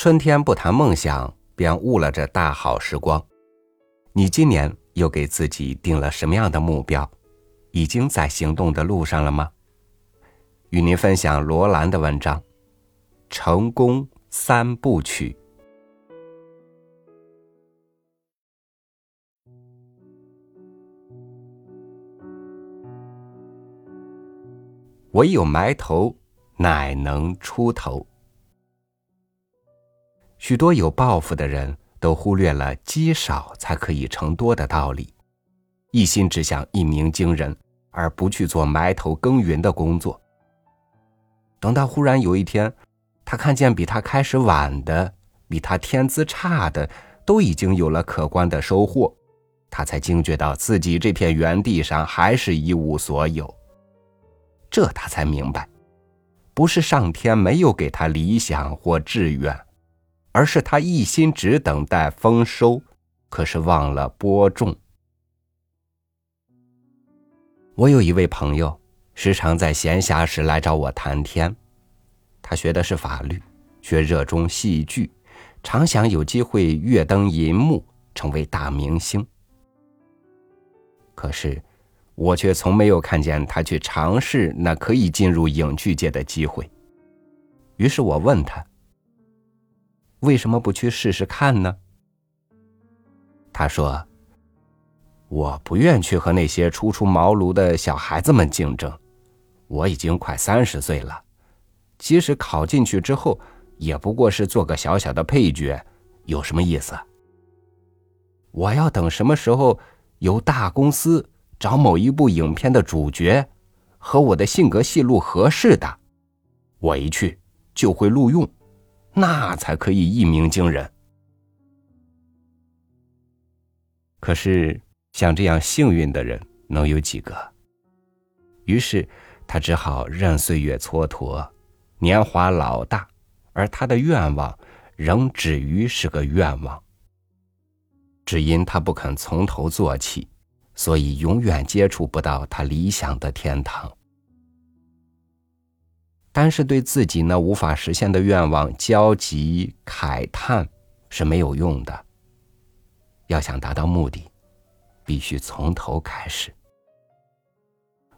春天不谈梦想，便误了这大好时光。你今年又给自己定了什么样的目标？已经在行动的路上了吗？与您分享罗兰的文章《成功三部曲》。唯有埋头，乃能出头。许多有抱负的人都忽略了积少才可以成多的道理，一心只想一鸣惊人，而不去做埋头耕耘的工作。等到忽然有一天，他看见比他开始晚的、比他天资差的都已经有了可观的收获，他才惊觉到自己这片原地上还是一无所有。这他才明白，不是上天没有给他理想或志愿，而是他一心只等待丰收，可是忘了播种。我有一位朋友，时常在闲暇时来找我谈天。他学的是法律，却热衷戏剧，常想有机会跃登银幕，成为大明星。可是。我却从没有看见他去尝试那可以进入影剧界的机会。于是我问他：“为什么不去试试看呢？”他说：“我不愿去和那些初出茅庐的小孩子们竞争。我已经快三十岁了，即使考进去之后，也不过是做个小小的配角，有什么意思？我要等什么时候有大公司？”找某一部影片的主角，和我的性格戏路合适的，我一去就会录用，那才可以一鸣惊人。可是像这样幸运的人能有几个？于是他只好任岁月蹉跎，年华老大，而他的愿望仍止于是个愿望，只因他不肯从头做起。所以，永远接触不到他理想的天堂。单是对自己那无法实现的愿望焦急慨叹是没有用的。要想达到目的，必须从头开始。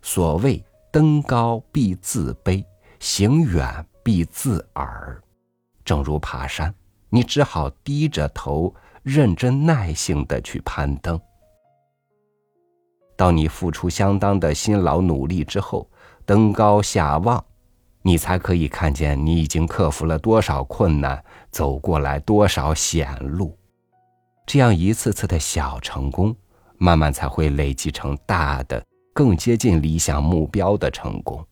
所谓登高必自卑，行远必自耳。正如爬山，你只好低着头，认真耐性的去攀登。到你付出相当的辛劳努力之后，登高下望，你才可以看见你已经克服了多少困难，走过来多少险路。这样一次次的小成功，慢慢才会累积成大的、更接近理想目标的成功。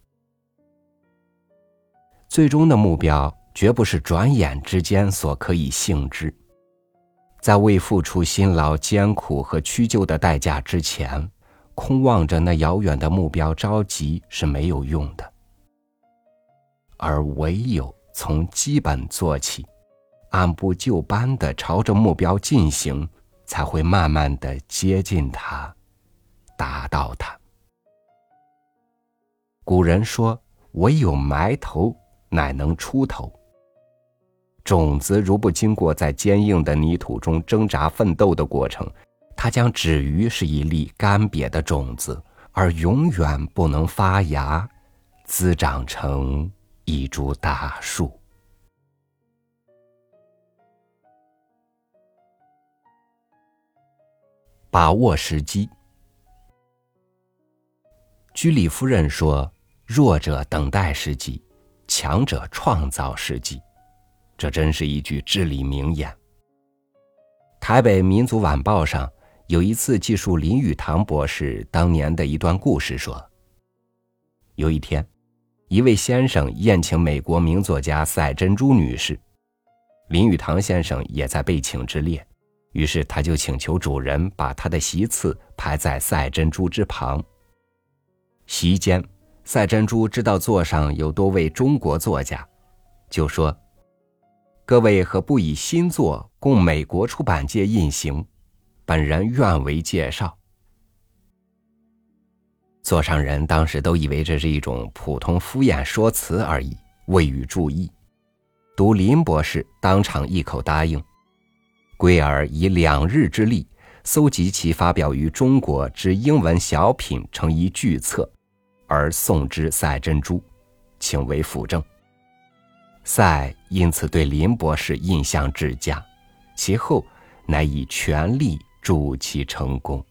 最终的目标绝不是转眼之间所可以幸之，在未付出辛劳、艰苦和屈就的代价之前。空望着那遥远的目标着急是没有用的，而唯有从基本做起，按部就班的朝着目标进行，才会慢慢的接近它，达到它。古人说：“唯有埋头，乃能出头。”种子如不经过在坚硬的泥土中挣扎奋斗的过程。它将止于是一粒干瘪的种子，而永远不能发芽，滋长成一株大树。把握时机。居里夫人说：“弱者等待时机，强者创造时机。”这真是一句至理名言。台北民族晚报上。有一次记述林语堂博士当年的一段故事，说：有一天，一位先生宴请美国名作家赛珍珠女士，林语堂先生也在被请之列，于是他就请求主人把他的席次排在赛珍珠之旁。席间，赛珍珠知道座上有多位中国作家，就说：“各位何不以新作供美国出版界印行？”本人愿为介绍。座上人当时都以为这是一种普通敷衍说辞而已，未予注意。读林博士当场一口答应。龟儿以两日之力搜集其发表于中国之英文小品成一巨册，而送之赛珍珠，请为辅政。赛因此对林博士印象至佳，其后乃以全力助其成功。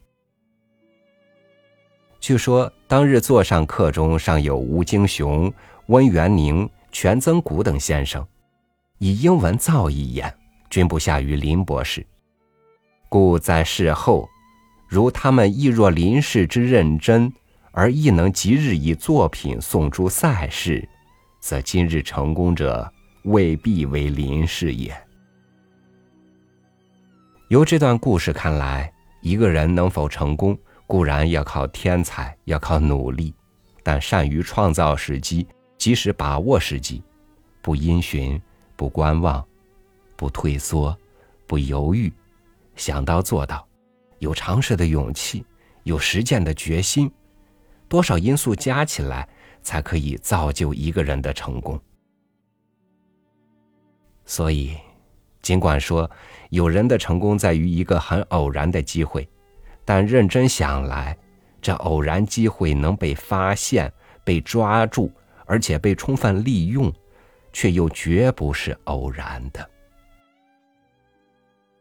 据说当日座上客中尚有吴京雄、温元宁、全曾谷等先生，以英文造诣言。均不下于林博士，故在事后，如他们亦若林氏之认真，而亦能即日以作品送诸赛事，则今日成功者未必为林氏也。由这段故事看来，一个人能否成功，固然要靠天才，要靠努力，但善于创造时机，及时把握时机，不因循，不观望。不退缩，不犹豫，想到做到，有尝试的勇气，有实践的决心，多少因素加起来，才可以造就一个人的成功。所以，尽管说有人的成功在于一个很偶然的机会，但认真想来，这偶然机会能被发现、被抓住，而且被充分利用，却又绝不是偶然的。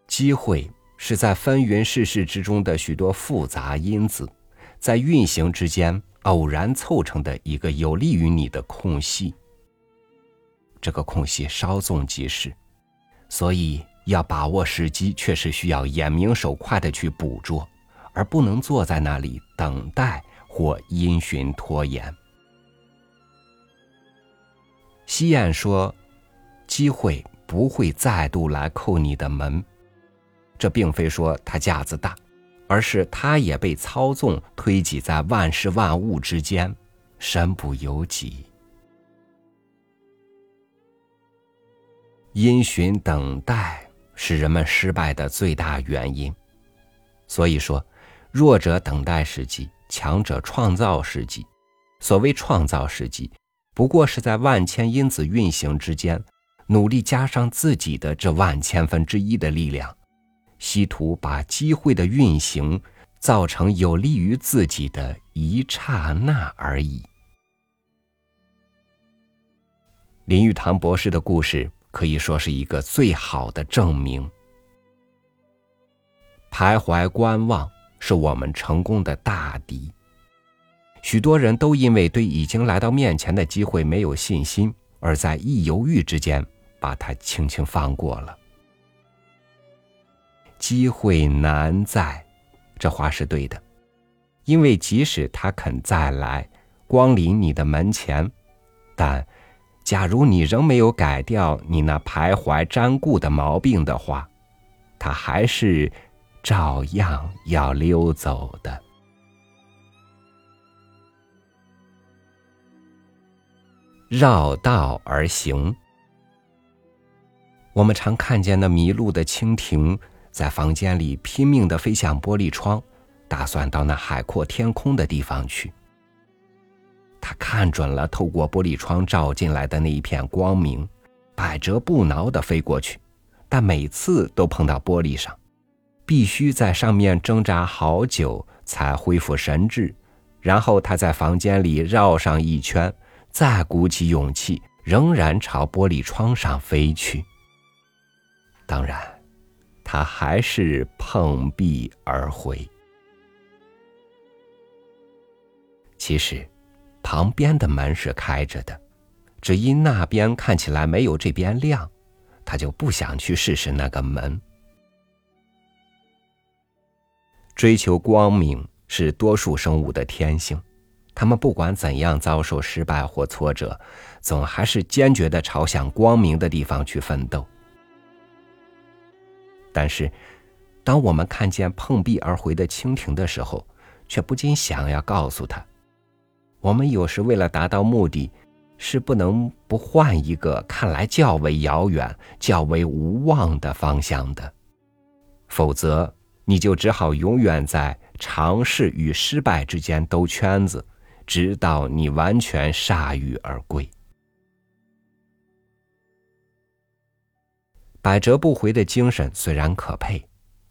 机会是在纷纭世事之中的许多复杂因子，在运行之间偶然凑成的一个有利于你的空隙。这个空隙稍纵即逝，所以要把握时机，却是需要眼明手快的去捕捉，而不能坐在那里等待或因循拖延。西燕说：“机会不会再度来叩你的门。”这并非说他架子大，而是他也被操纵、推挤在万事万物之间，身不由己。因循等待是人们失败的最大原因。所以说，弱者等待时机，强者创造时机。所谓创造时机，不过是在万千因子运行之间，努力加上自己的这万千分之一的力量。希图把机会的运行造成有利于自己的一刹那而已。林语堂博士的故事可以说是一个最好的证明。徘徊观望是我们成功的大敌。许多人都因为对已经来到面前的机会没有信心，而在一犹豫之间把它轻轻放过了。机会难在，这话是对的，因为即使他肯再来光临你的门前，但假如你仍没有改掉你那徘徊瞻顾的毛病的话，他还是照样要溜走的。绕道而行，我们常看见那迷路的蜻蜓。在房间里拼命的飞向玻璃窗，打算到那海阔天空的地方去。他看准了透过玻璃窗照进来的那一片光明，百折不挠的飞过去，但每次都碰到玻璃上，必须在上面挣扎好久才恢复神智。然后他在房间里绕上一圈，再鼓起勇气，仍然朝玻璃窗上飞去。当然。他还是碰壁而回。其实，旁边的门是开着的，只因那边看起来没有这边亮，他就不想去试试那个门。追求光明是多数生物的天性，他们不管怎样遭受失败或挫折，总还是坚决的朝向光明的地方去奋斗。但是，当我们看见碰壁而回的蜻蜓的时候，却不禁想要告诉他：我们有时为了达到目的，是不能不换一个看来较为遥远、较为无望的方向的，否则你就只好永远在尝试与失败之间兜圈子，直到你完全铩羽而归。百折不回的精神虽然可佩，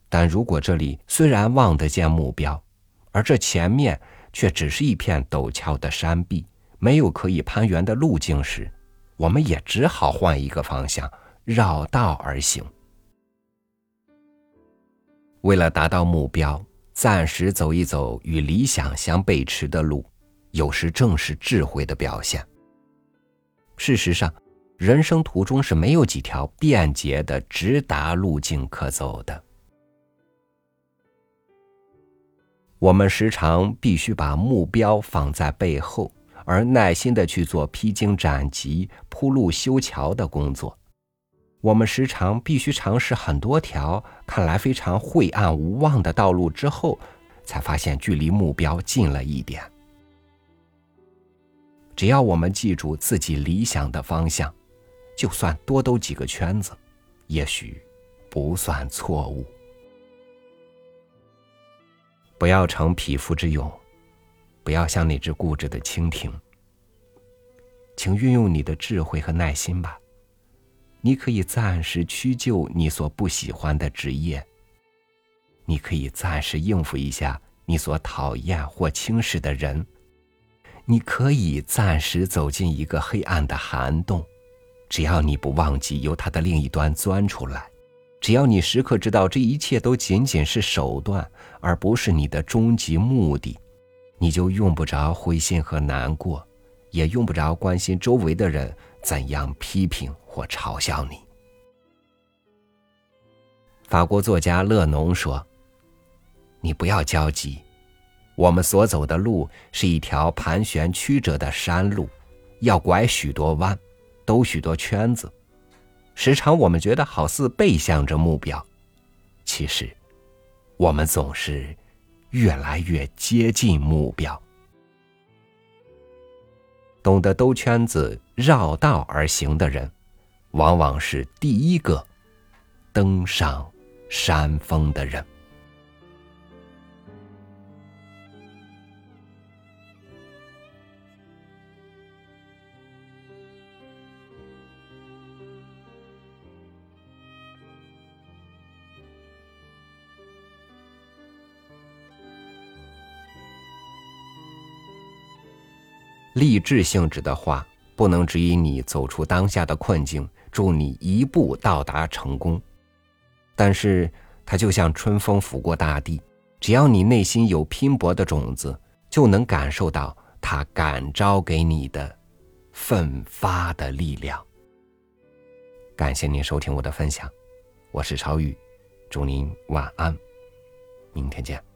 但如果这里虽然望得见目标，而这前面却只是一片陡峭的山壁，没有可以攀援的路径时，我们也只好换一个方向，绕道而行。为了达到目标，暂时走一走与理想相背驰的路，有时正是智慧的表现。事实上，人生途中是没有几条便捷的直达路径可走的。我们时常必须把目标放在背后，而耐心的去做披荆斩棘、铺路修桥的工作。我们时常必须尝试很多条看来非常晦暗无望的道路之后，才发现距离目标近了一点。只要我们记住自己理想的方向，就算多兜几个圈子，也许不算错误。不要逞匹夫之勇，不要像那只固执的蜻蜓。请运用你的智慧和耐心吧。你可以暂时屈就你所不喜欢的职业，你可以暂时应付一下你所讨厌或轻视的人，你可以暂时走进一个黑暗的涵洞，只要你不忘记由它的另一端钻出来，只要你时刻知道这一切都仅仅是手段，而不是你的终极目的，你就用不着灰心和难过，也用不着关心周围的人怎样批评。或嘲笑你。法国作家勒农说：“你不要焦急，我们所走的路是一条盘旋曲折的山路，要拐许多弯，兜许多圈子。时常我们觉得好似背向着目标，其实我们总是越来越接近目标。懂得兜圈子、绕道而行的人。”往往是第一个登上山峰的人。励志性质的话，不能指引你走出当下的困境。助你一步到达成功，但是它就像春风拂过大地，只要你内心有拼搏的种子，就能感受到它感召给你的奋发的力量。感谢您收听我的分享，我是超宇，祝您晚安，明天见。